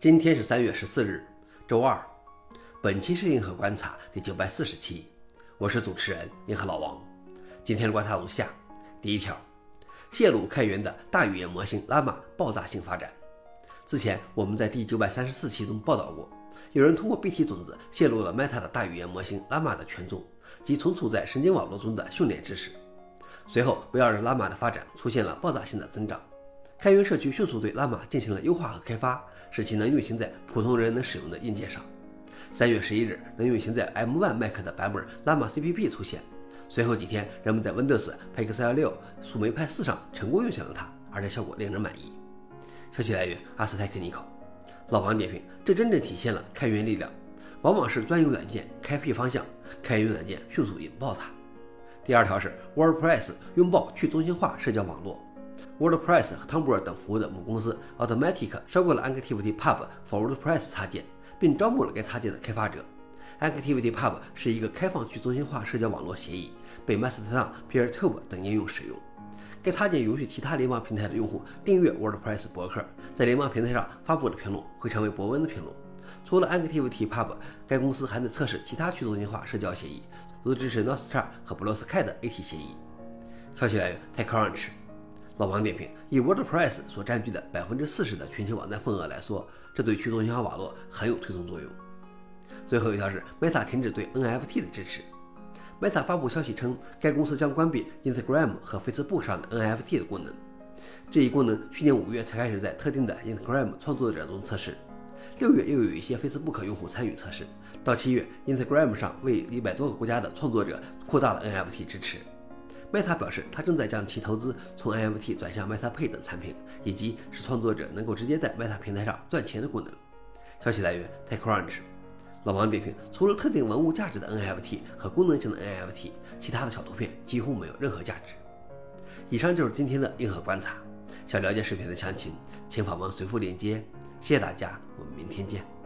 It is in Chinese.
今天是三月十四日，周二。本期是硬核观察第九百四十期，我是主持人银河老王。今天的观察如下：第一条，泄露开源的大语言模型 Llama 爆炸性发展。之前我们在第九百三十四期中报道过，有人通过 BT 种子泄露了 Meta 的大语言模型 Llama 的权重及存储在神经网络中的训练知识。随后，围绕着 Llama 的发展出现了爆炸性的增长。开源社区迅速对 Llama 进行了优化和开发，使其能运行在普通人能使用的硬件上。三月十一日，能运行在 M1 Mac 的版本 Llama CPP 出现。随后几天，人们在 Windows Pixel 6、树莓派4上成功运行了它，而且效果令人满意。消息来源：阿斯泰克尼口。老王点评：这真正体现了开源力量，往往是专有软件开辟方向，开源软件迅速引爆它。第二条是 WordPress 拥抱去中心化社交网络。WordPress 和 Tumblr 等服务的母公司 Automatic 收购了 ActivityPub for WordPress 插件，并招募了该插件的开发者。ActivityPub 是一个开放去中心化社交网络协议，被 Mastodon、PeerTube 等应用使用。该插件允许其他联邦平台的用户订阅 WordPress 博客，在联邦平台上发布的评论会成为博文的评论。除了 ActivityPub，该公司还能测试其他去中心化社交协议，如支持 Nostr 和 Bluesky 的 AT 协议。消息来源：TechCrunch。老王点评：以 WordPress 所占据的百分之四十的全球网站份额来说，这对去中心化网络很有推动作用。最后一条是 Meta 停止对 NFT 的支持。Meta 发布消息称，该公司将关闭 Instagram 和 Facebook 上的 NFT 的功能。这一功能去年五月才开始在特定的 Instagram 创作者中测试，六月又有一些 Facebook 用户参与测试，到七月，Instagram 上为一百多个国家的创作者扩大了 NFT 支持。Meta 表示，它正在将其投资从 NFT 转向 Meta Pay 等产品，以及使创作者能够直接在 Meta 平台上赚钱的功能。消息来源：TechCrunch。老王点评：除了特定文物价值的 NFT 和功能性的 NFT，其他的小图片几乎没有任何价值。以上就是今天的硬核观察。想了解视频的详情，请访问随附链接。谢谢大家，我们明天见。